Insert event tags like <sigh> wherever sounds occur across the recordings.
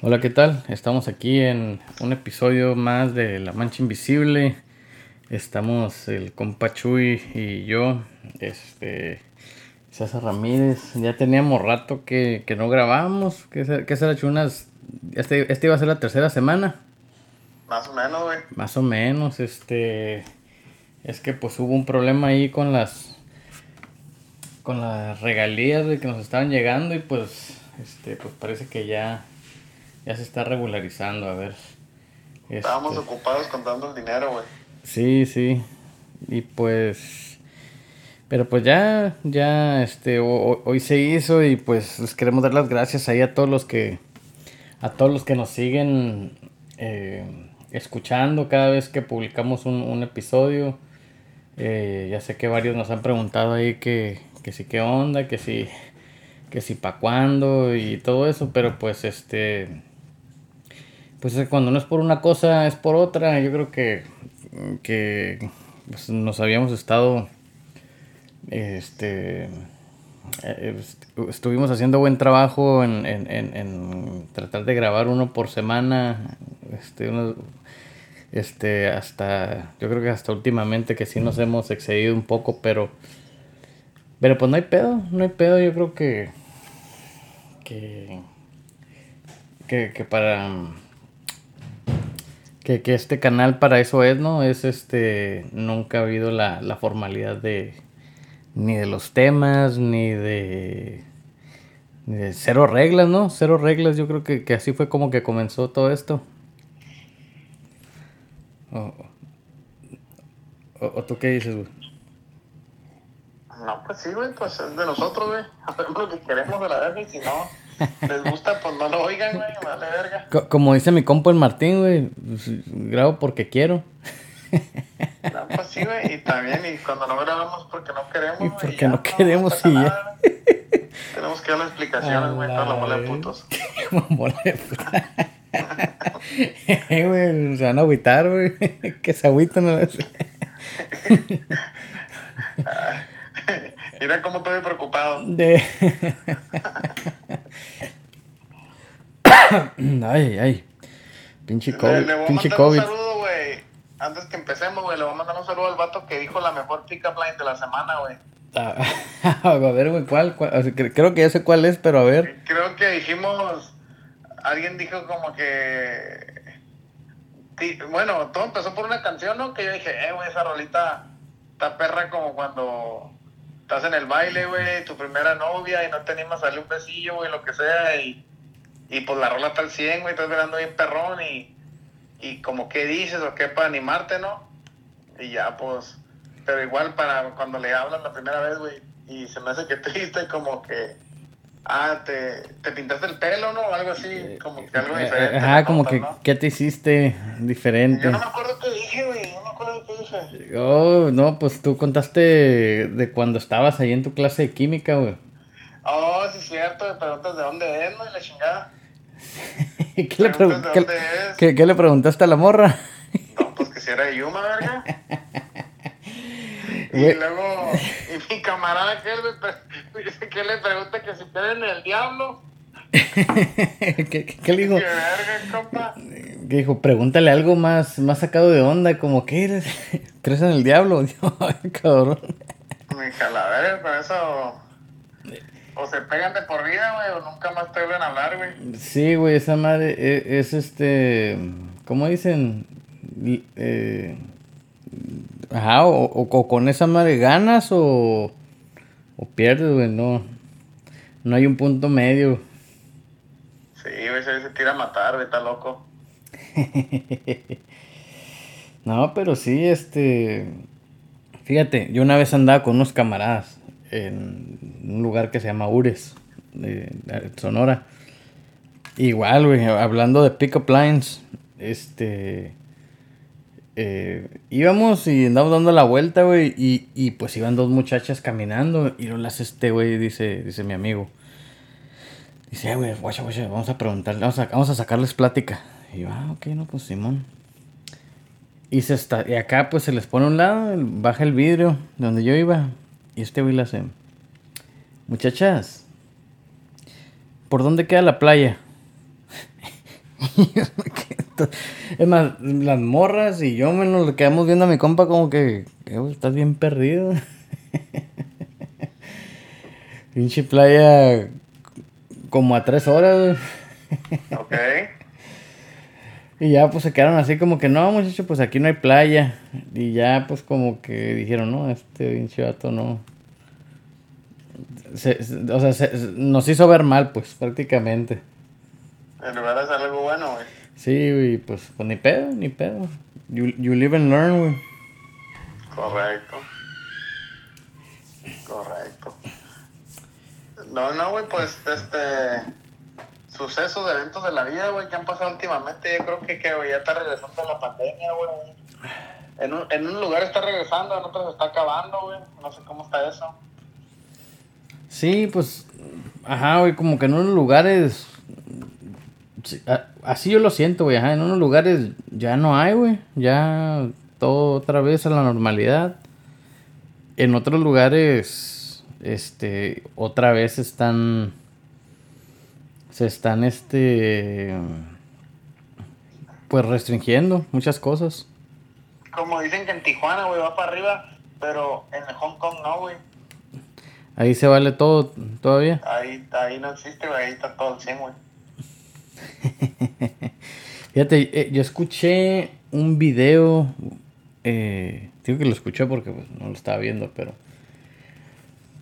Hola, ¿qué tal? Estamos aquí en un episodio más de La Mancha Invisible. Estamos el compa Chuy y yo, este, César Ramírez. Ya teníamos rato que, que no grabamos, que se, que se hecho unas... Este, este iba a ser la tercera semana. Más o menos, güey. Más o menos, este... Es que pues hubo un problema ahí con las... Con las regalías de que nos estaban llegando y pues... Este, pues parece que ya ya se está regularizando, a ver. Estábamos Este, ocupados contando el dinero, güey. Sí, sí. Y pues. Pero pues ya, ya, este, ho- ho- hoy se hizo y pues les queremos dar las gracias ahí a todos los que, a todos los que nos siguen eh, escuchando cada vez que publicamos un, un episodio. Eh, ya sé que varios nos han preguntado ahí que, que sí, qué onda, que sí, que sí, pa' cuándo y todo eso, pero pues este, pues cuando no es por una cosa es por otra. Yo creo que, que pues, nos habíamos estado, este, eh, est- estuvimos haciendo buen trabajo en, en- en- en tratar de grabar uno por semana, este, uno- este, hasta, yo creo que hasta últimamente que sí nos hemos excedido un poco, pero, pero pues no hay pedo, no hay pedo. Yo creo que, que, que, que para que, que este canal para eso es, ¿no? Es este, nunca ha habido la, la formalidad de, ni de los temas, ni de, ni de cero reglas, ¿no? Cero reglas, yo creo que, que así fue como que comenzó todo esto. O, o- tú qué dices, güey? No, pues sí, güey, pues es de nosotros, güey. Hacemos <laughs> lo que queremos de la verga y si no les gusta, pues no lo oigan, güey, vale verga. Co- Como dice mi compa el Martín, güey, pues, grabo porque quiero. No, pues sí, güey, y también, y cuando no grabamos porque no queremos, güey, porque ya, no queremos, nada. Tenemos que dar las explicaciones, güey, toda la bola de putos. <laughs> Bola de puta. <laughs> Eh, güey, se van a agüitar, güey. <laughs> Que se agüitan. a veces. Mira cómo estoy preocupado. De... <laughs> ay, ay. Pinche Le, COVID. le voy a Pinche mandar COVID. un saludo, güey. Antes que empecemos, güey, le voy a mandar un saludo al vato que dijo la mejor pick-up line de la semana, güey. Ah, <laughs> a ver, güey, ¿cuál? cuál? O sea, cre- creo que ya sé cuál es, pero a ver. Creo que dijimos, alguien dijo como que, bueno, todo empezó por una canción, ¿no? Que yo dije, eh, güey, esa rolita está perra como cuando estás en el baile, güey, tu primera novia y no te animas a darle un besillo, güey, lo que sea, y, y pues la rola está al 100, güey, estás mirando bien perrón y, y como qué dices o qué para animarte, ¿no? Y ya, pues, pero igual para cuando le hablas la primera vez, güey, y se me hace que <laughs> triste, como que, ah, te, te pintaste el pelo, ¿no? O algo así, como que algo Eh, diferente. Ajá, como que, ¿no? ¿qué te hiciste diferente? Yo no me acuerdo qué dije, güey, no me acuerdo qué dije. Oh, no, pues tú contaste de cuando estabas ahí en tu clase de química, güey. Oh, sí es cierto, me preguntas de dónde es, ¿no? Y la chingada. <laughs> ¿Qué le, pregun- qué- qué- qué le preguntaste a la morra? No, pues que si era de Yuma, verga. <laughs> Y Güey. luego, y mi camarada que él me pre- <laughs> dice que le pregunta que si creen en el diablo. <laughs> ¿Qué, qué- qué le dijo? <laughs> Que verga, compa. Que dijo, pregúntale algo más, más sacado de onda, como que eres, crees en el diablo, Ay, cabrón. Mi calavera, con eso. O se pegan de por vida, güey, o nunca más te vuelven a hablar, güey. Sí, güey, esa madre e- es, este, ¿cómo dicen? Eh, ajá, o, o- o con esa madre ganas o, o pierdes, güey, no, no hay un punto medio. Sí, güey, se, se tira a matar, güey, está loco. <laughs> No, pero sí, este. Fíjate, yo una vez andaba con unos camaradas en un lugar que se llama Ures, de Sonora. Igual, güey, hablando de pick-up lines, este. Eh, íbamos y andábamos dando la vuelta, güey, y, y pues iban dos muchachas caminando, y no las este, güey, dice, dice mi amigo. Dice, "Eh, güey, guacha, guacha, vamos a preguntarle, vamos a, vamos a sacarles plática. Y yo, ah, ok, no, pues Simón. Y, se está, y acá pues se les pone a un lado, baja el vidrio de donde yo iba. Y este güey le hace, muchachas, ¿por dónde queda la playa? <laughs> <laughs> es más, las morras y yo, menos le quedamos viendo a mi compa como que, estás bien perdido. <laughs> Pinche playa como a tres horas, <laughs> Ok. Y ya pues se quedaron así como que no, muchacho, pues aquí no hay playa. Y ya pues como que dijeron, no, este pinche vato no. o sea, nos hizo ver mal, pues, prácticamente. En lugar de hacer algo bueno, güey. Sí, güey, pues, pues ni pedo, ni pedo. You, you live and learn, güey. Correcto. Correcto. No, no, güey, pues, este sucesos, de eventos de la vida, güey, que han pasado últimamente. Yo creo que, que ya está regresando la pandemia, güey. En un, en un lugar está regresando, en otro se está acabando, güey. No sé cómo está eso. Sí, pues, ajá, güey, como que en unos lugares... así yo lo siento, güey, en unos lugares ya no hay, güey. Ya todo otra vez a la normalidad. En otros lugares, este, otra vez están se están este pues restringiendo muchas cosas. Como dicen que en Tijuana, güey, va para arriba, pero en Hong Kong no, güey. Ahí se vale todo todavía. Ahí, ahí no existe, güey, ahí está todo el 100, güey. <laughs> Fíjate, eh, yo escuché un video, eh, digo que lo escuché porque pues, no lo estaba viendo, pero,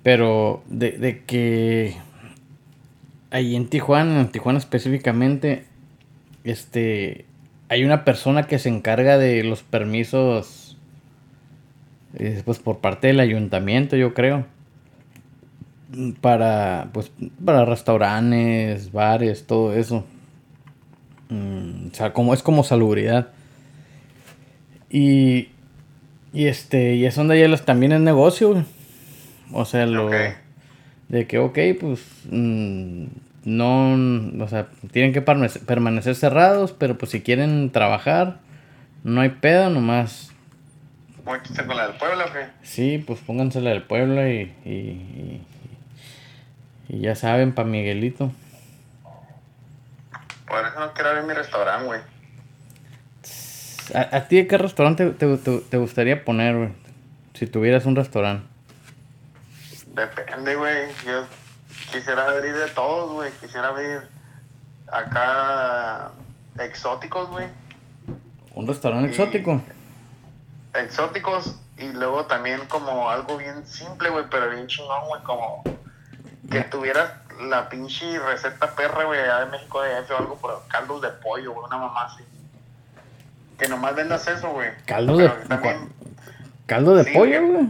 pero de, de que ahí en Tijuana, en Tijuana específicamente, este, hay una persona que se encarga de los permisos, eh, pues por parte del ayuntamiento, yo creo, para, pues, para restaurantes, bares, todo eso. Mm, o sea, como es como salubridad. Y, y este, y es donde ya también es negocio, O sea, lo de que, ok, pues mm, no, o sea, tienen que permanecer cerrados, pero pues si quieren trabajar, no hay pedo, nomás. ¿Pónganse con la del pueblo o qué? Sí, pues pónganse la del pueblo y, y, y, ya saben, pa' Miguelito. Por eso no quiero abrir mi restaurante, güey. ¿A, ti qué restaurante te, te, te gustaría poner, güey? Si tuvieras un restaurante. Depende, güey. Yo quisiera abrir de todos, güey. Quisiera abrir acá exóticos, güey. ¿Un restaurante exótico? Exóticos y luego también como algo bien simple, güey, pero bien chingón, güey, como que tuvieras la pinche receta perra, güey, allá de México de F o algo por caldos de pollo, güey, una mamá así. Que nomás vendas eso, güey. Caldo de caldo de pollo, güey.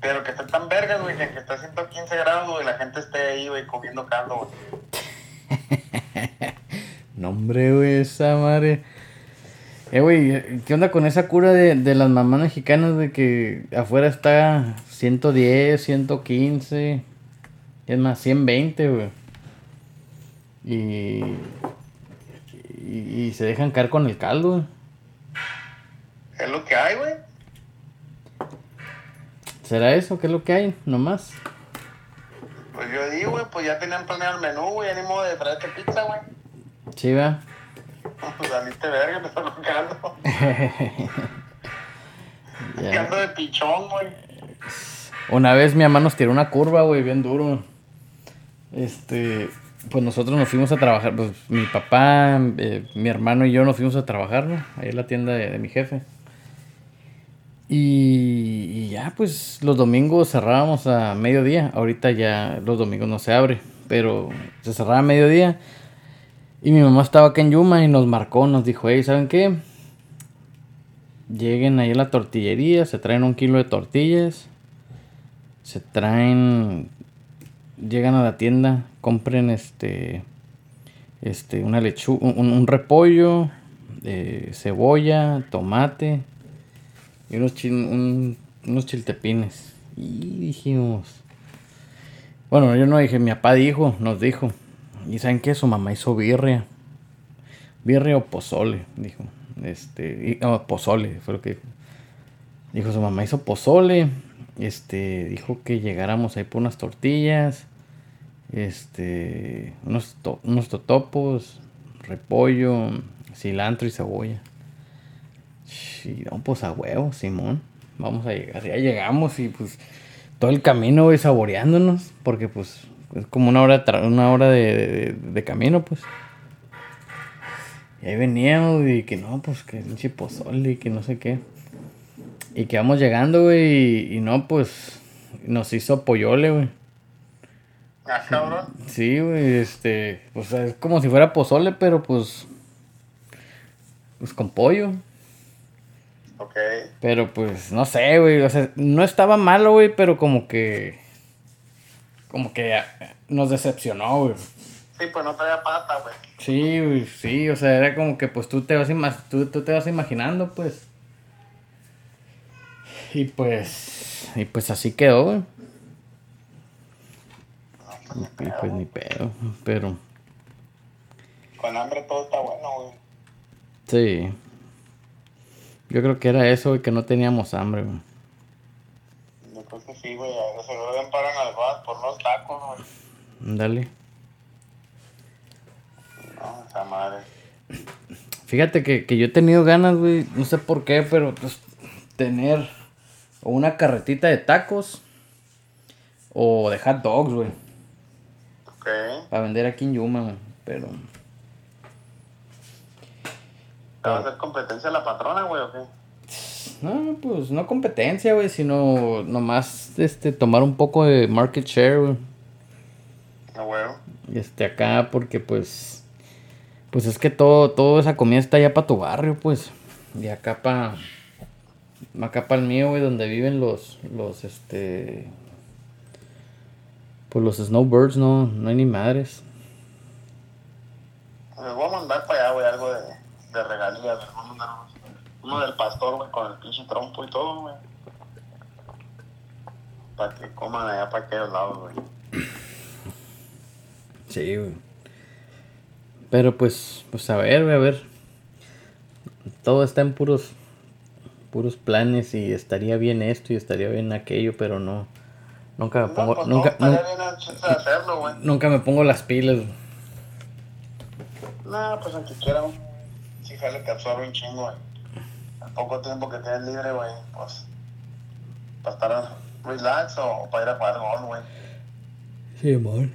Pero que esté tan vergas, güey, que está a 115 grados, güey, la gente esté ahí, güey, comiendo caldo, güey. <laughs> no, hombre, güey, esa madre. Eh, güey, ¿qué onda con esa cura de, de las mamás mexicanas de que afuera está 110, 115, es más, 120, güey? Y, y, y se dejan caer con el caldo, güey. Es lo que hay, güey. ¿Será eso? ¿Qué es lo que hay? Nomás. Pues yo digo, güey, pues ya tenían planeado el menú, güey, ya ni modo de traerte pizza, güey. Sí, va. <laughs> Pues saliste verga, me estás tocando. <laughs> <laughs> Ando de pichón, güey. Una vez mi mamá nos tiró una curva, güey, bien duro. Este, pues nosotros nos fuimos a trabajar, pues mi papá, eh, mi hermano y yo nos fuimos a trabajar, ¿no? Ahí en la tienda de mi jefe. Y, ya, pues los domingos cerrábamos a mediodía. Ahorita ya los domingos no se abre, pero se cerraba a mediodía. Y mi mamá estaba acá en Yuma y nos marcó, nos dijo, hey, ¿saben qué? Lleguen ahí a la tortillería, se traen un kilo de tortillas, se traen, llegan a la tienda, compren este, este, una lechuga, un, repollo, eh, cebolla, tomate, y unos, unos chiltepines. Y dijimos. Bueno, yo no dije, mi papá dijo, nos dijo. Y saben que su mamá hizo birria. Birria o pozole, dijo. Este, y, pozole, fue lo que dijo. Dijo, su mamá hizo pozole. Este, dijo que llegáramos ahí por unas tortillas. Este, unos, unos totopos, repollo, cilantro y cebolla. Sí, no, pues a huevo, Simón. Vamos a llegar. Ya llegamos y pues todo el camino, güey, saboreándonos. Porque pues es como una hora, una hora de, de, camino, pues. Y ahí veníamos y que no, pues que un chipozole y que no sé qué. Y que vamos llegando, güey, y, no, pues nos hizo pollole, güey. Ah, cabrón. Sí, güey, este, pues es como si fuera pozole, pero pues, pues con pollo. Ok. Pero pues, no sé, güey, o sea, no estaba malo, güey, pero como que, como que nos decepcionó, güey. Sí, pues no traía pata, güey. Sí, güey, sí, o sea, era como que pues tú te vas, tú, tú te vas imaginando, pues. Y pues, y pues así quedó, güey. Pues ni pedo, pero... Con hambre todo está bueno, güey. Sí. Yo creo que era eso, güey, que no teníamos hambre, güey. Yo creo que sí, güey. Se lo ven paran al bar por los tacos, güey. Dale. No, esa madre. Fíjate que, que yo he tenido ganas, güey, no sé por qué, pero pues tener o una carretita de tacos. O de hot dogs, güey. Para vender aquí en Yuma, güey. Pero. ¿Te va a hacer competencia la patrona, güey, o qué? No, pues no competencia, güey, sino nomás este, tomar un poco de market share, güey. Ah, güey. Este, acá, porque pues. Pues es que todo, toda esa comida está allá para tu barrio, pues. Y acá para acá para el mío, güey, donde viven los, los, este, pues los snowbirds, no, no hay ni madres. Les voy a mandar para allá, güey, algo de, de regalías, les voy a mandar uno del pastor, güey, con el pinche trompo y todo, güey. Para que coman allá para aquellos lados, güey. Sí, güey. Pero pues, pues a ver, güey, a ver. Todo está en puros puros planes y estaría bien esto y estaría bien aquello, pero no. Nunca me pongo. pues nunca, no, hacerlo, güey. nunca me pongo las pilas. No, pues aunque quiera, si jale que absorbe un chingo, güey. Al poco tiempo que tienes libre, güey, pues. Para estar relax o para ir a jugar gol, güey. Sí, amor.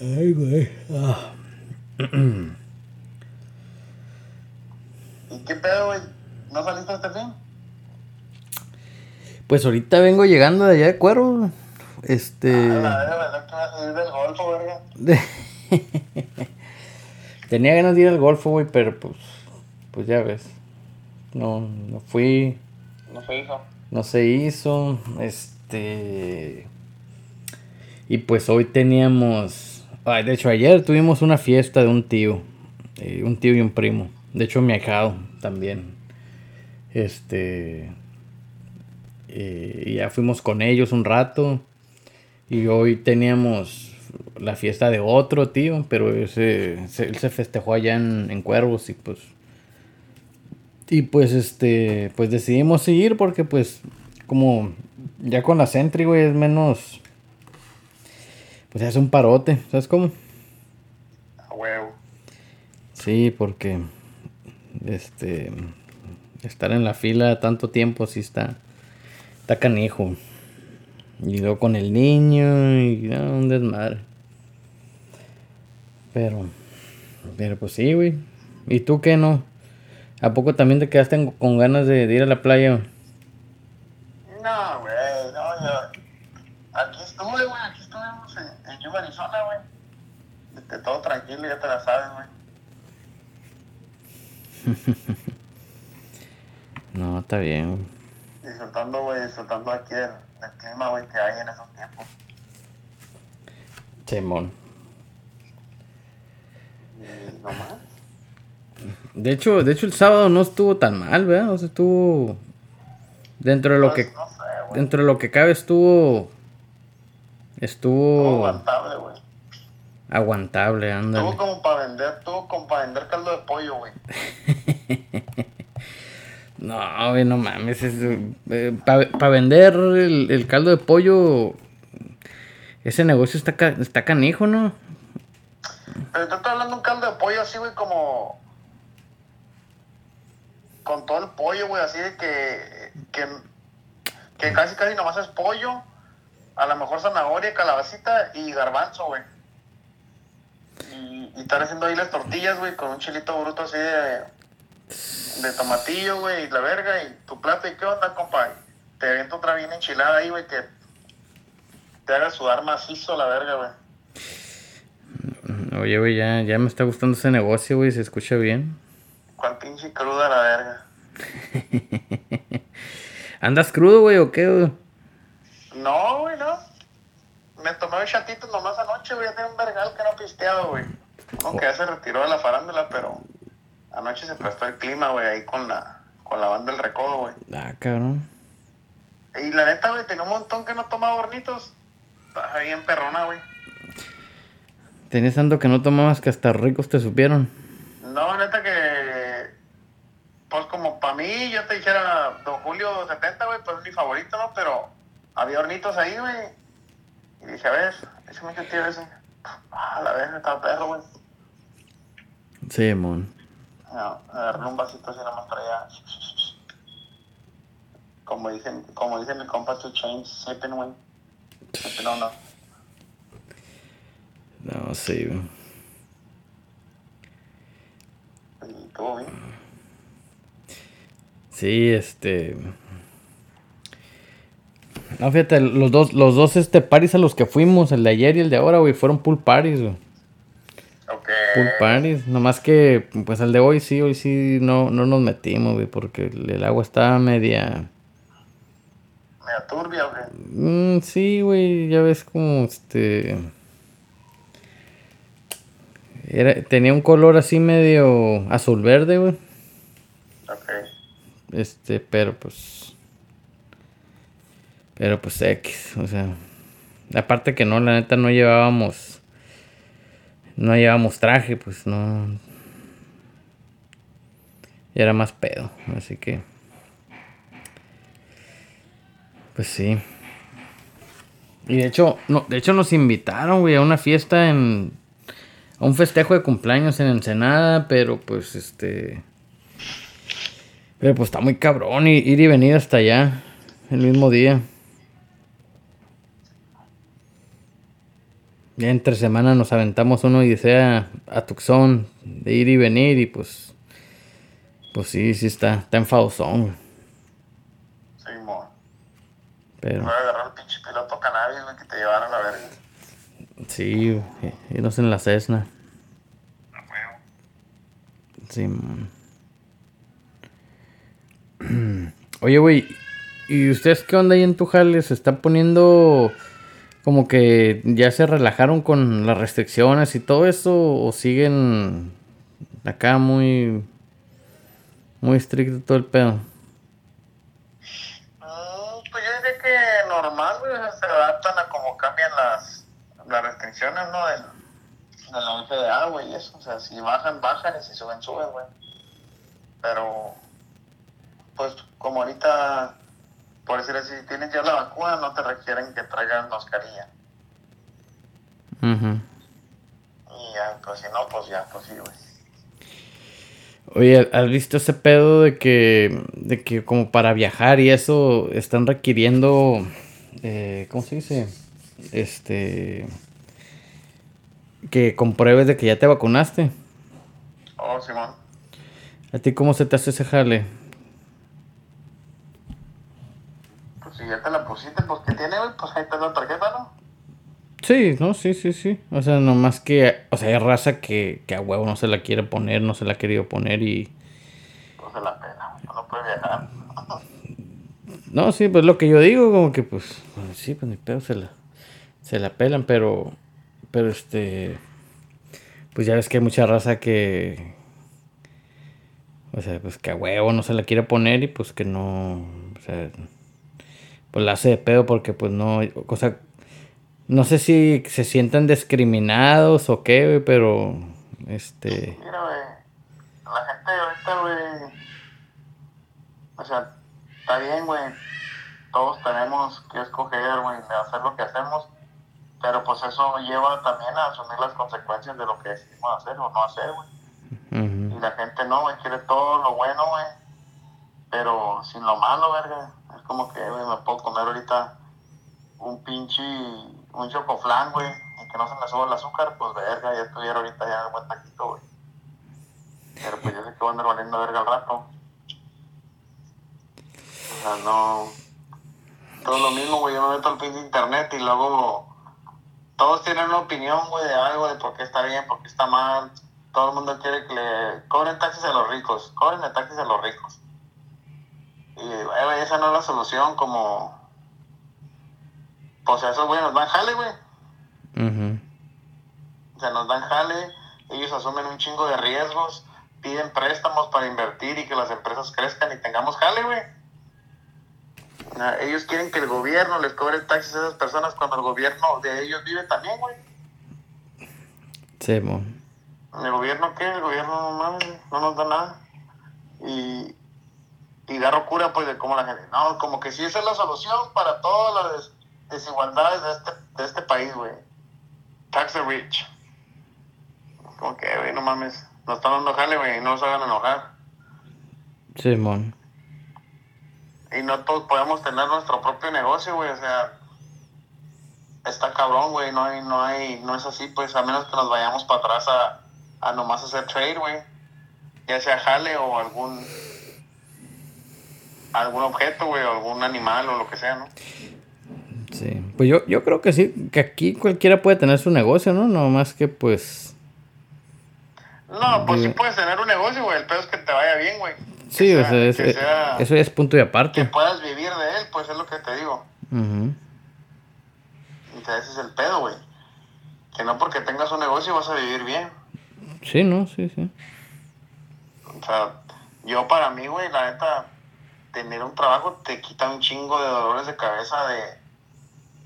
Ay, güey. Ah. ¿Y qué pedo, güey? ¿No saliste este fin? Pues ahorita vengo llegando de allá de cuero. Este. Ah. <laughs> Tenía ganas de ir al golfo, güey, pero pues. Pues ya ves. No, no fui. No se hizo. No se hizo. Este. Y pues hoy teníamos. Ay, de hecho, ayer tuvimos una fiesta de un tío. Eh, un tío y un primo. De hecho, mi ahijado también. Este y ya fuimos con ellos un rato. Y hoy teníamos la fiesta de otro tío, pero ese, él se festejó allá en, Cuervos y pues... Y pues este, pues decidimos seguir porque pues como ya con la Sentry, güey, es menos... Pues hace un parote, ¿sabes cómo? A huevo. Sí, porque este estar en la fila tanto tiempo sí está Está canijo. Y luego con el niño y un desmadre. Pero, pero pues sí, güey. ¿Y tú qué no? ¿A poco también te quedaste con ganas de, ir a la playa? No, güey, no, yo. Aquí estuve, güey, aquí estuvimos en, en Yuba, Arizona, güey. De todo tranquilo, ya te la sabes, güey. <laughs> no, está bien, güey disfrutando, güey, disfrutando aquí el, clima, güey, que hay en esos tiempos. Simón. Y nomás. De hecho, de hecho el sábado no estuvo tan mal, ¿verdad? O sea, estuvo dentro de lo pues, que no sé, dentro de lo que cabe estuvo estuvo aguantable, güey. Aguantable, anda. Estuvo como para vender, estuvo como para vender caldo de pollo, güey. <laughs> No, güey, no mames. Eh, Para vender el, caldo de pollo, ese negocio está, está canijo, ¿no? Pero te estoy hablando de un caldo de pollo así, güey, como. Con todo el pollo, güey, así de que. Que, que casi, casi nomás es pollo. A lo mejor zanahoria, calabacita y garbanzo, güey. Y, y estar haciendo ahí las tortillas, güey, con un chilito bruto así de. De tomatillo, güey, y la verga, y tu plato. ¿Y qué onda, compa? Te aviento otra bien enchilada ahí, güey, que te haga sudar macizo la verga, güey. Oye, güey, ya, ya me está gustando ese negocio, güey, se escucha bien. ¿Cuál pinche cruda la verga? <laughs> ¿Andas crudo, güey, o qué, güey? No, güey, no. Me tomé un chatito nomás anoche, güey, ya tenía un vergal que no pisteaba, güey. Aunque ya se retiró de la farándula, pero anoche se prestó el clima, güey, ahí con la, con la banda del recodo, güey. Ah, cabrón. Y la neta, güey, tenía un montón que no tomaba hornitos. Estaba bien perrona, güey. Tenías tanto que no tomabas que hasta ricos te supieron. No, neta que. Pues como para mí, yo te dijera Don Julio 70, güey, pues es mi favorito, ¿no? Pero había hornitos ahí, güey. Y dije, a ver, ese me tío ese. Ah, la vez estaba perro, güey. Sí, mon. No, agarré un vasito así nada más para allá. Como dicen, como dicen mi compa, to change, sipping, güey. Sipping o no. No, sí, güey. Todo bien. Sí, este. No, fíjate, los dos, los dos este paris a los que fuimos, el de ayer y el de ahora, güey, fueron pool parties, güey. Pool parties. Nomás que, pues el de hoy sí, hoy sí no, no nos metimos, güey, porque el, agua estaba media. Media turbia, güey. Mm, sí, güey, ya ves como este. Era, tenía un color así medio azul verde, güey. Ok. Este, pero pues. Pero pues X, o sea. Aparte que no, la neta no llevábamos. No llevábamos traje, pues no. Y era más pedo, así que. Pues sí. Y de hecho, no, de hecho nos invitaron, güey, a una fiesta en. A un festejo de cumpleaños en Ensenada, pero pues este. Pero pues está muy cabrón ir y venir hasta allá el mismo día. Ya entre semana nos aventamos una odisea a Tucson de ir y venir y pues. Pues sí, sí está, está enfadosón. Sí, mo. Pero Voy a agarrar el pinche piloto cannabis, güey, que te llevaron a la verga. sí, irnos en la Cessna. Huevo. Sí, mon. <clears throat> Oye, güey, ¿y ustedes qué onda ahí en tu jale? ¿Se está poniendo como que ya se relajaron con las restricciones y todo eso? ¿O siguen acá muy, muy estricto todo el pedo? Mm, pues yo diría que normal, güey, se adaptan a cómo cambian las, las restricciones, ¿no? Del, de la FDA, güey, y eso. O sea, si bajan, bajan, y si suben, suben, güey. Pero, pues, como ahorita, por decir así, si tienes ya la vacuna, no te requieren que traigas mascarilla. Ujú. Y ya, pues si no, pues ya, pues sí, güey. Oye, ¿has visto ese pedo de que, de que como para viajar y eso están requiriendo, eh, ¿cómo se dice? Este, que compruebes de que ya te vacunaste. Oh, Simón. ¿A ti cómo se te hace ese jale? Pues si ya te la pusiste, pues que tiene, güey, pues ahí está la tarjeta, ¿no? Sí, no, sí, sí, sí. O sea, nomás que, o sea, hay raza que, que a huevo no se la quiere poner, no se la ha querido poner y... Pues se la pena, no puede viajar. <laughs> No, sí, pues lo que yo digo, como que pues, bueno, sí, pues ni pedo, se la, se la pelan, pero, pero este, pues ya ves que hay mucha raza que, o sea, pues que a huevo no se la quiere poner y pues que no, o sea, pues la hace de pedo porque pues no, o sea, no sé si se sientan discriminados o qué, güey, pero, este, Mira, güey, la gente ahorita, güey, o sea, está bien, güey, todos tenemos que escoger, güey, de hacer lo que hacemos, Pero pues eso lleva también a asumir las consecuencias de lo que decidimos hacer o no hacer, güey. Y la gente no, güey, quiere todo lo bueno, güey. Pero sin lo malo, verga. Es como que, güey, me puedo comer ahorita un pinche, un chocoflán, güey, y que no se me suba el azúcar, pues verga, ya estuviera ahorita ya en buen taquito, güey. Pero pues yo sé que voy a andar valiendo verga al rato. O sea, no. Todo lo mismo, güey. Yo me meto al pin de internet y luego. Todos tienen una opinión, güey, de algo, de por qué está bien, por qué está mal. Todo el mundo quiere que le cobren taxis a los ricos. Cobren taxis a los ricos. Y, esa no es la solución, como. Pues esos güey nos dan jale, güey. O sea, nos dan jale. Ellos asumen un chingo de riesgos piden préstamos para invertir y que las empresas crezcan y tengamos jale, güey. Ellos quieren que el gobierno les cobre taxis a esas personas cuando el gobierno de ellos vive también, güey. Sí, mo. ¿El gobierno qué? El gobierno no, no nos da nada. Y, y da cura, pues, de cómo la gente. No, como que sí, esa es la solución para todas las desigualdades de este, de este país, güey. Tax the rich. Como que, güey, no mames. Nos están dando jale, güey, no nos hagan enojar. Simón. y no todos podemos tener nuestro propio negocio, güey, o sea, está cabrón, güey, no hay, no hay, no es así, pues, a menos que nos vayamos para atrás a, a nomás hacer trade, güey, ya sea jale o algún, algún objeto, güey, o algún animal o lo que sea, ¿no? Sí, pues yo, yo creo que sí, que aquí cualquiera puede tener su negocio, ¿no? No más que pues no, pues sí puedes tener un negocio, güey. El pedo es que te vaya bien, güey. Sí, o sea, es, eso es punto y aparte. Que puedas vivir de él, pues es lo que te digo. O sea, ese es el pedo, güey. Que no porque tengas un negocio vas a vivir bien. Sí, no, sí, sí. O sea, yo para mí, güey, la neta, tener un trabajo te quita un chingo de dolores de cabeza de,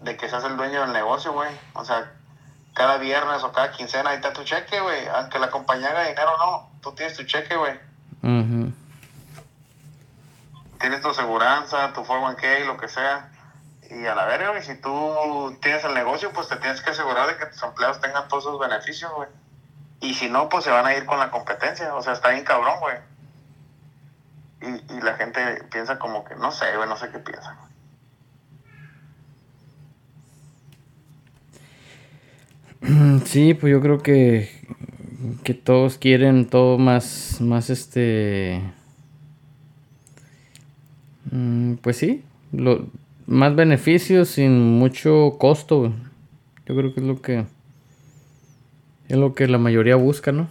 de que seas el dueño del negocio, güey. O sea, cada viernes o cada quincena, ahí está tu cheque, güey. Aunque la compañía haga dinero no, tú tienes tu cheque, güey. Tienes tu aseguranza, tu 401k, lo que sea. Y a la verga, güey, si tú tienes el negocio, pues te tienes que asegurar de que tus empleados tengan todos esos beneficios, güey. Y si no, pues se van a ir con la competencia. O sea, está bien cabrón, güey. Y, y la gente piensa como que, no sé, güey, no sé qué piensan. Sí, pues yo creo que, que todos quieren todo más, más este... Mm, pues sí, lo, más beneficios sin mucho costo. Yo creo que es lo que es lo que la mayoría busca, ¿no?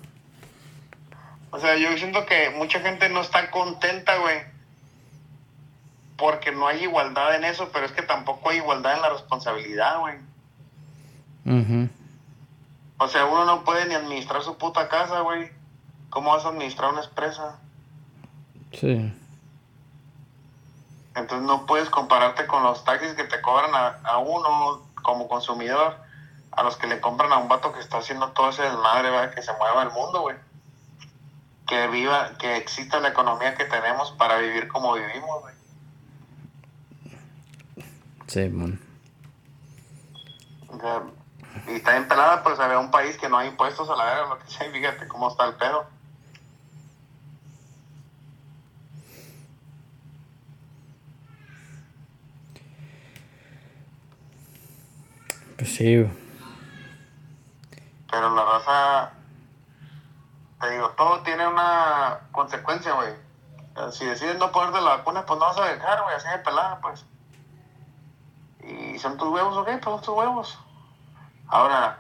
O sea, yo siento que mucha gente no está contenta, güey. Porque no hay igualdad en eso, pero es que tampoco hay igualdad en la responsabilidad, güey. O sea, uno no puede ni administrar su puta casa, güey. ¿Cómo vas a administrar una empresa? Sí. Entonces no puedes compararte con los taxis que te cobran a, uno como consumidor, a los que le compran a un vato que está haciendo todo ese desmadre, ¿verdad? Que se mueva el mundo, güey. Que viva, que exista la economía que tenemos para vivir como vivimos, güey. Sí, man. Y está bien pelada, pues a ver, un país que no hay impuestos a la verga, lo que sea, fíjate cómo está el pedo. Pues sí. Pero la raza, te digo, todo tiene una consecuencia, güey. Si decides no ponerte la vacuna, pues no vas a dejar, güey, así de pelada, pues. Y son tus huevos, ok, pues son tus huevos. Ahora,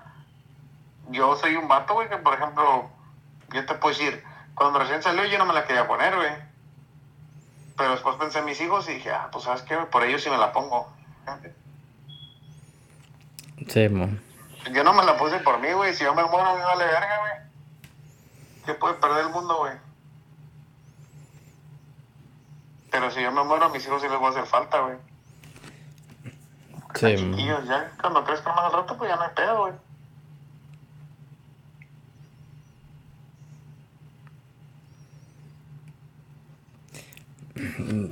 yo soy un vato, güey, que por ejemplo, yo te puedo decir, cuando recién salió yo no me la quería poner, güey. Pero después pensé en mis hijos y dije, ah, pues sabes qué, por ellos sí me la pongo. Sí, man. Yo no me la puse por mí, güey. Si yo me muero, me vale verga, güey. ¿Qué puede perder el mundo, güey? Pero si yo me muero, a mis hijos sí les va a hacer falta, güey. Sí. Chiquillos, ya cuando crezcan más al rato, pues ya no hay pedo, güey.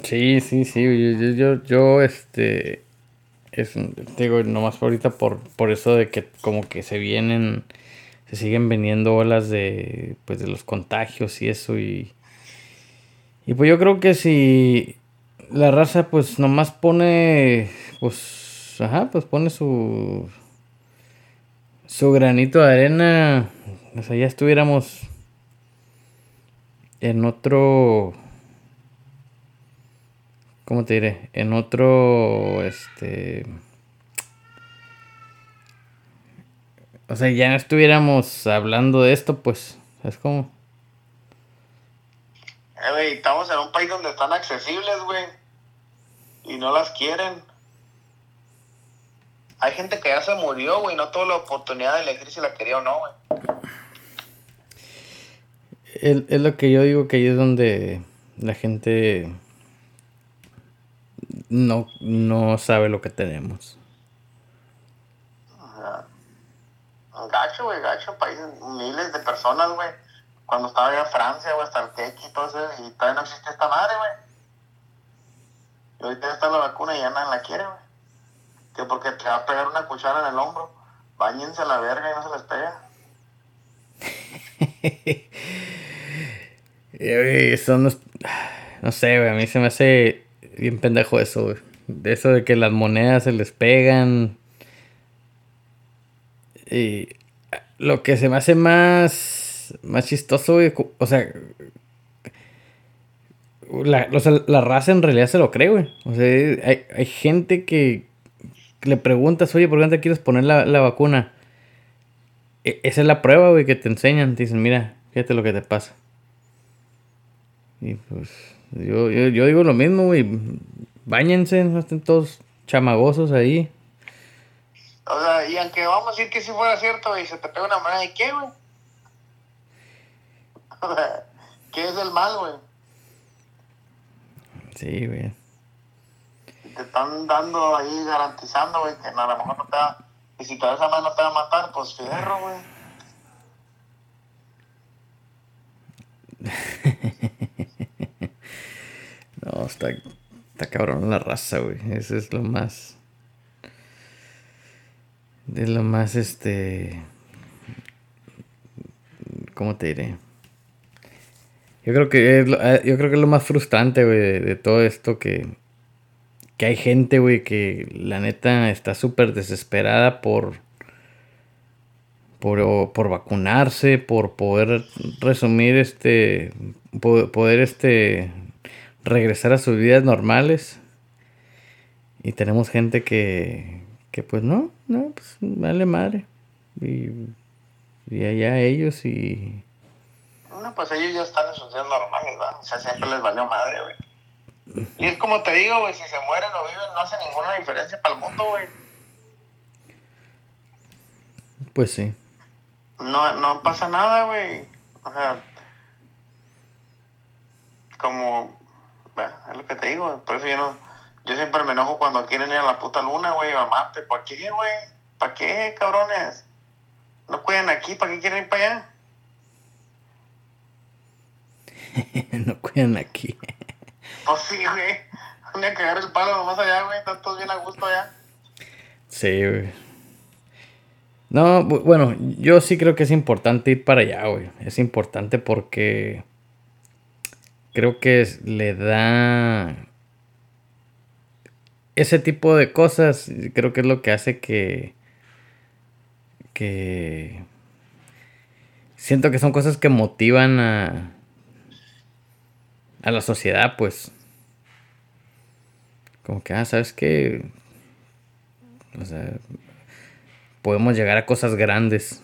Sí, sí, sí, yo, yo, yo, este, Es, digo, nomás ahorita por, por eso de que como que se vienen, se siguen veniendo olas de, pues, de los contagios y eso y... Y pues yo creo que si la raza pues nomás pone, pues, ajá, pues pone su, su granito de arena, o sea, ya estuviéramos en otro ¿cómo te diré? En otro, este... O sea, ya no estuviéramos hablando de esto, pues, es como... Eh, güey, estamos en un país donde están accesibles, güey. Y no las quieren. Hay gente que ya se murió, güey, no tuvo la oportunidad de elegir si la quería o no, güey. Es, es lo que yo digo que ahí es donde la gente no, no sabe lo que tenemos. Gacho, güey, gacho, países, miles de personas, güey. Cuando estaba en Francia, güey, hasta el tequi y todo eso, y todavía no existe esta madre, güey. Y ahorita ya está la vacuna y ya nadie la quiere, güey. Que porque te va a pegar una cuchara en el hombro. Báñense a la verga y no se les pega. <laughs> Eso no, no sé, güey, a mí se me hace bien pendejo eso, güey. De eso de que las monedas se les pegan. Y lo que se me hace más, más chistoso, güey, o sea, la, la raza en realidad se lo cree, güey. O sea, hay, hay gente que le preguntas, oye, ¿por qué no te quieres poner la, la vacuna? E, esa es la prueba, güey, que te enseñan. Te dicen, mira, fíjate lo que te pasa. Y pues yo, yo, yo digo lo mismo, güey. Báñense, no estén todos chamagosos ahí. O sea, y aunque vamos a decir que si fuera cierto, y se te pega una moneda, ¿y qué, güey? O <laughs> sea, ¿qué es el mal, güey? Sí, güey. Te están dando ahí, garantizando, güey, que a lo mejor no te va... Y si toda esa mano no te va a matar, pues fierro, güey. <laughs> No, está, está cabrón la raza, güey. Eso es lo más. Es lo más, este. ¿Cómo te diré? Yo creo que es lo, eh, yo creo que es lo más frustrante, güey, de, todo esto que. Que hay gente, güey, que la neta está súper desesperada por, por. Por vacunarse, por poder resumir este. poder este regresar a sus vidas normales. Y tenemos gente que, que pues no, no, pues vale madre. Y, y allá ellos y... No, pues ellos ya están en sus días normales, ¿verdad? O sea, siempre les valió madre, güey. Y es como te digo, güey, si se mueren o viven, no hace ninguna diferencia para el mundo, güey. Pues sí. No, no pasa nada, güey. O sea, como bueno, es lo que te digo, por eso yo no, yo siempre me enojo cuando quieren ir a la puta luna, güey, a Marte. ¿Para qué, güey? ¿Para qué, cabrones? ¿No cuidan aquí? ¿Para qué quieren ir para allá? <laughs> no cuidan aquí. pues sí, güey. Un que cagar el palo nomás allá, güey. Están todos bien a gusto allá. Sí, güey. No, bueno, yo sí creo que es importante ir para allá, güey. Es importante porque creo que le da ese tipo de cosas, creo que es lo que hace que que siento que son cosas que motivan a a la sociedad, pues como que ah, sabes que o sea, podemos llegar a cosas grandes.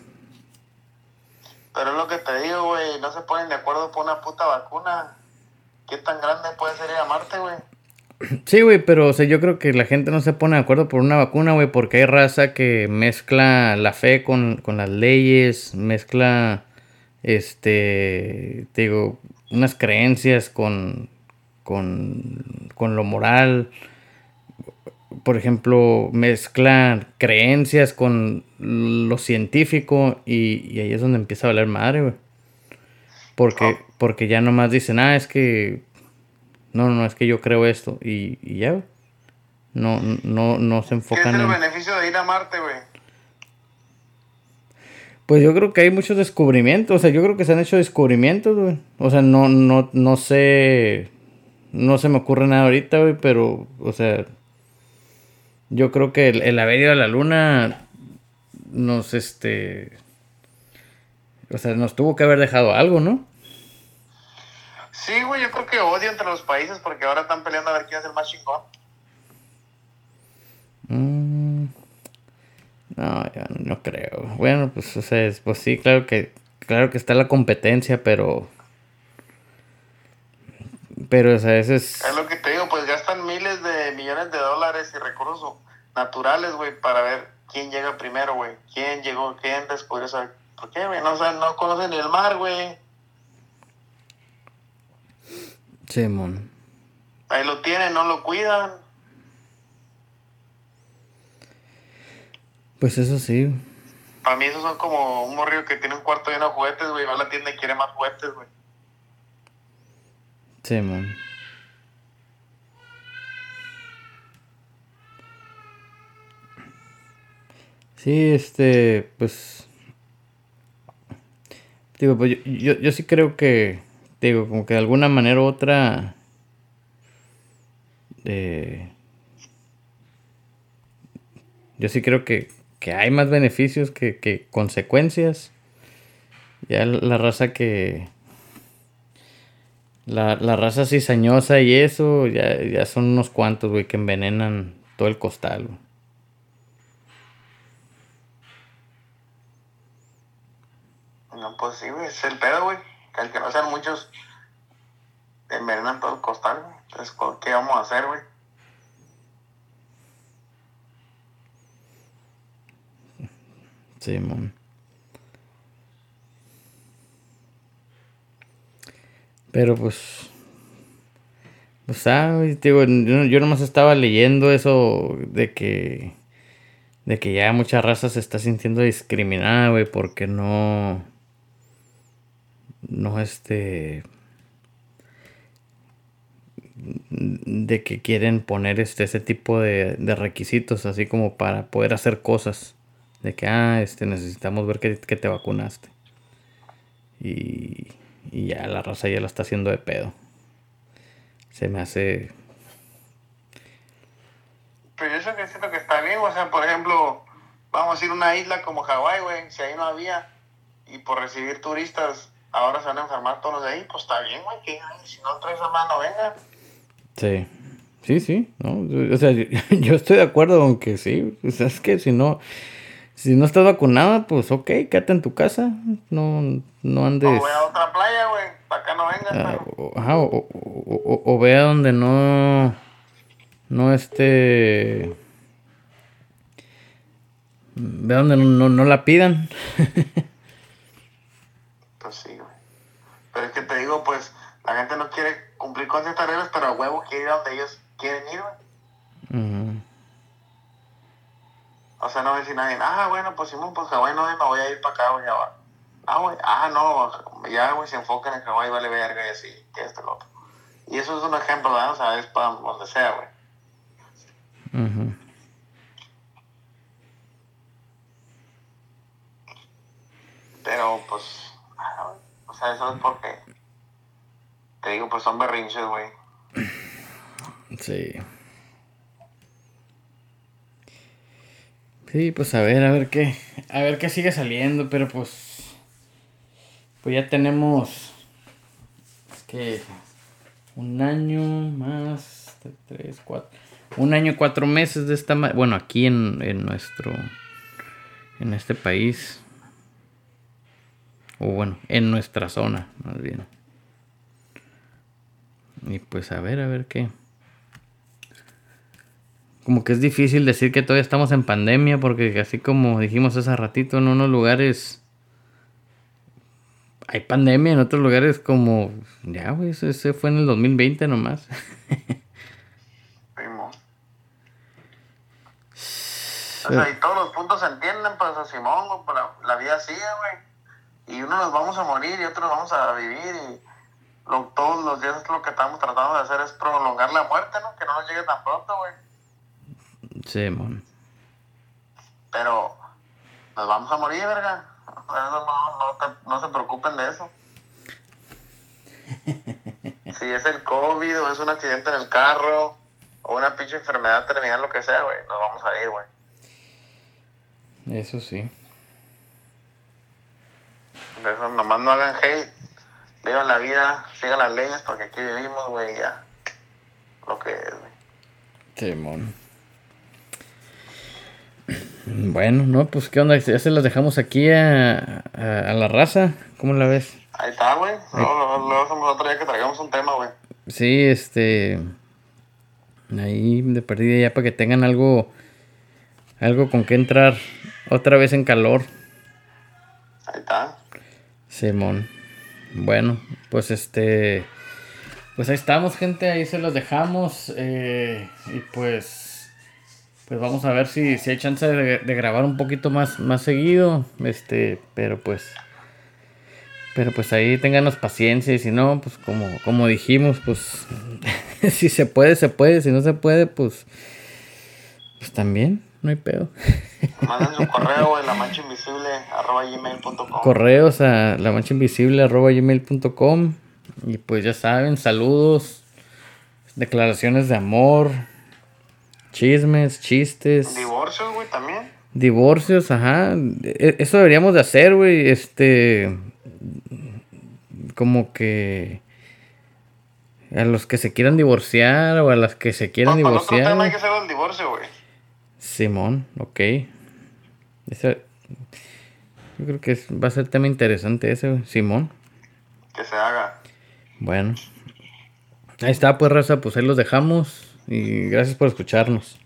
Pero es lo que te digo, güey, no se ponen de acuerdo por una puta vacuna. ¿Qué tan grande puede ser ir a Marte, güey? <clears throat> Sí, güey, pero o sea, yo creo que la gente no se pone de acuerdo por una vacuna, güey, porque hay raza que mezcla la fe con, las leyes, mezcla, este, te digo, unas creencias con, con, con lo moral. Por ejemplo, mezcla creencias con lo científico y, y ahí es donde empieza a valer madre, güey. Porque, porque ya nomás dicen, ah, es que. No, no, es que yo creo esto. Y, y ya. No, no, no se enfocan ¿Qué es el en... beneficio de ir a Marte, güey? Pues yo creo que hay muchos descubrimientos, o sea, yo creo que se han hecho descubrimientos, güey. O sea, no, no, no sé, no se me ocurre nada ahorita, güey, pero, o sea, yo creo que el, el haber ido a la luna nos, este, o sea, nos tuvo que haber dejado algo, ¿no? Sí, güey, yo creo que odio entre los países porque ahora están peleando a ver quién es el más chingón. Mm, no, yo no creo. Bueno, pues, o sea, es- pues sí, claro que, claro que está la competencia, pero, pero, o sea, es, Es lo que te digo, pues gastan miles de millones de dólares y recursos naturales, güey, para ver quién llega primero, güey. ¿Quién llegó? ¿Quién descubrió eso? ¿Por qué, güey? No, o sea, no conocen ni el mar, güey. Simón. Ahí lo tienen, no lo cuidan. Pues eso sí. Para mí esos son como un morrillo que tiene un cuarto lleno de juguetes, güey. Va a la tienda y quiere más juguetes, güey. Simón. Sí, este, pues. Digo, pues yo, yo, yo sí creo que. Digo, como que de alguna manera u otra. eh, yo sí creo que, que hay más beneficios que, que consecuencias. Ya la, raza que. La, la raza cizañosa y eso, ya, ya son unos cuantos, güey, que envenenan todo el costal. No, pues sí. Es el pedo, güey. Al que no sean muchos, envenenan todo el costal, güey. Entonces, ¿qué vamos a hacer, güey? Simón. Pero pues. Pues ah, digo, yo, yo nomás estaba leyendo eso de que. De que ya mucha raza se está sintiendo discriminada, güey, porque no. No este. De que quieren poner este, ese tipo de, de requisitos, así como para poder hacer cosas. De que, ah, este, necesitamos ver que, que te vacunaste. Y, y ya la raza ya la está haciendo de pedo. Se me hace... Pero yo eso que siento que está bien, o sea, por ejemplo, vamos a ir a una isla como Hawái, güey, si ahí no había, y por recibir turistas, ahora se van a enfermar todos los de ahí, pues está bien, güey, que ay, si no traes a mano, venga. Sí. Sí, sí, ¿no? O sea, <laughs> yo, estoy de acuerdo con que sí. O sea, es que si no... Si no estás vacunada, pues ok, quédate en tu casa. No, no andes... O voy a otra playa, güey, para acá no vengas, Ah, o, ajá, o, o- o- o- o ve a donde no. No este. Ve a donde no, no, no la pidan. <laughs> Pues sí, güey. Pero es que te digo, pues, la gente no quiere cumplir con ciertas reglas, pero a huevo quiere ir a donde ellos quieren ir, güey. O sea, no va a decir nadie, ah, bueno, pues Simón, pues Hawái no, me voy a ir para acá, güey, ya va. Ah, güey, ah, no, ya, güey, se enfocan en Hawái, vale verga y así, que esto, lo otro. Y eso es un ejemplo, ¿verdad? O sea, es para donde sea, güey. Ujú. Pero, pues, eso es porque, te digo, pues son berrinches, güey. Sí. Sí, pues a ver, a ver qué. A ver qué sigue saliendo, pero pues. Pues ya tenemos. que Un año más. Tres, cuatro. Un año, cuatro meses de esta. Bueno, aquí en, en nuestro. En este país. O bueno, en nuestra zona, más bien. Y pues a ver, a ver qué. Como que es difícil decir que todavía estamos en pandemia porque así como dijimos hace ratito en unos lugares hay pandemia, en otros lugares como ya güey, ese, fue en el 2020 nomás. <laughs> O sea, y todos los puntos se entienden, pues, a Simón, güey, la, la vida sigue, güey. Y unos nos vamos a morir y otros vamos a vivir y lo- todos los días lo que estamos tratando de hacer es prolongar la muerte, ¿no? Que no nos llegue tan pronto, güey. Sí, mon. Pero nos vamos a morir, verga. No, no, te- no se preocupen de eso. <laughs> Si es el COVID o es un accidente en el carro o una pinche enfermedad terminal, lo que sea, güey, nos vamos a ir, güey. Eso sí. Por eso nomás no hagan hate. Vivan la vida, sigan las leyes porque aquí vivimos, güey, ya. Lo que es, güey. Simón. Bueno, no, pues qué onda, ya se las dejamos aquí a, a, a la raza. ¿Cómo la ves? Ahí está, güey. Luego, luego, luego hacemos otro día que traigamos un tema, güey. Sí, este. Ahí de perdida ya para que tengan algo. Algo con que entrar otra vez en calor. Ahí está. Simón. Bueno, pues este. Pues ahí estamos, gente. Ahí se los dejamos. eh, y pues. Pues vamos a ver si, si hay chance de, grabar un poquito más, más seguido. Este, pero pues. Pero pues ahí ténganos paciencia. Y si no, pues como, como dijimos, pues. <laughs> si se puede, se puede. Si no se puede, pues. Pues también, no hay pedo. <laughs> Manden su correo, güey, la mancha invisible, arroba gmail.com. correos a la mancha invisible gmail.com y pues ya saben, saludos, declaraciones de amor, chismes, chistes, Divorcios, güey, también. divorcios, ajá, E- eso deberíamos de hacer, güey, este, como que a los que se quieran divorciar o a las que se quieran otro divorciar. tema hay que hacer el divorcio, güey. Simón, ok. Ese- yo creo que es- va a ser tema interesante ese. Simón. Que se haga. Bueno. Ahí está, pues, raza, pues ahí los dejamos. Y gracias por escucharnos.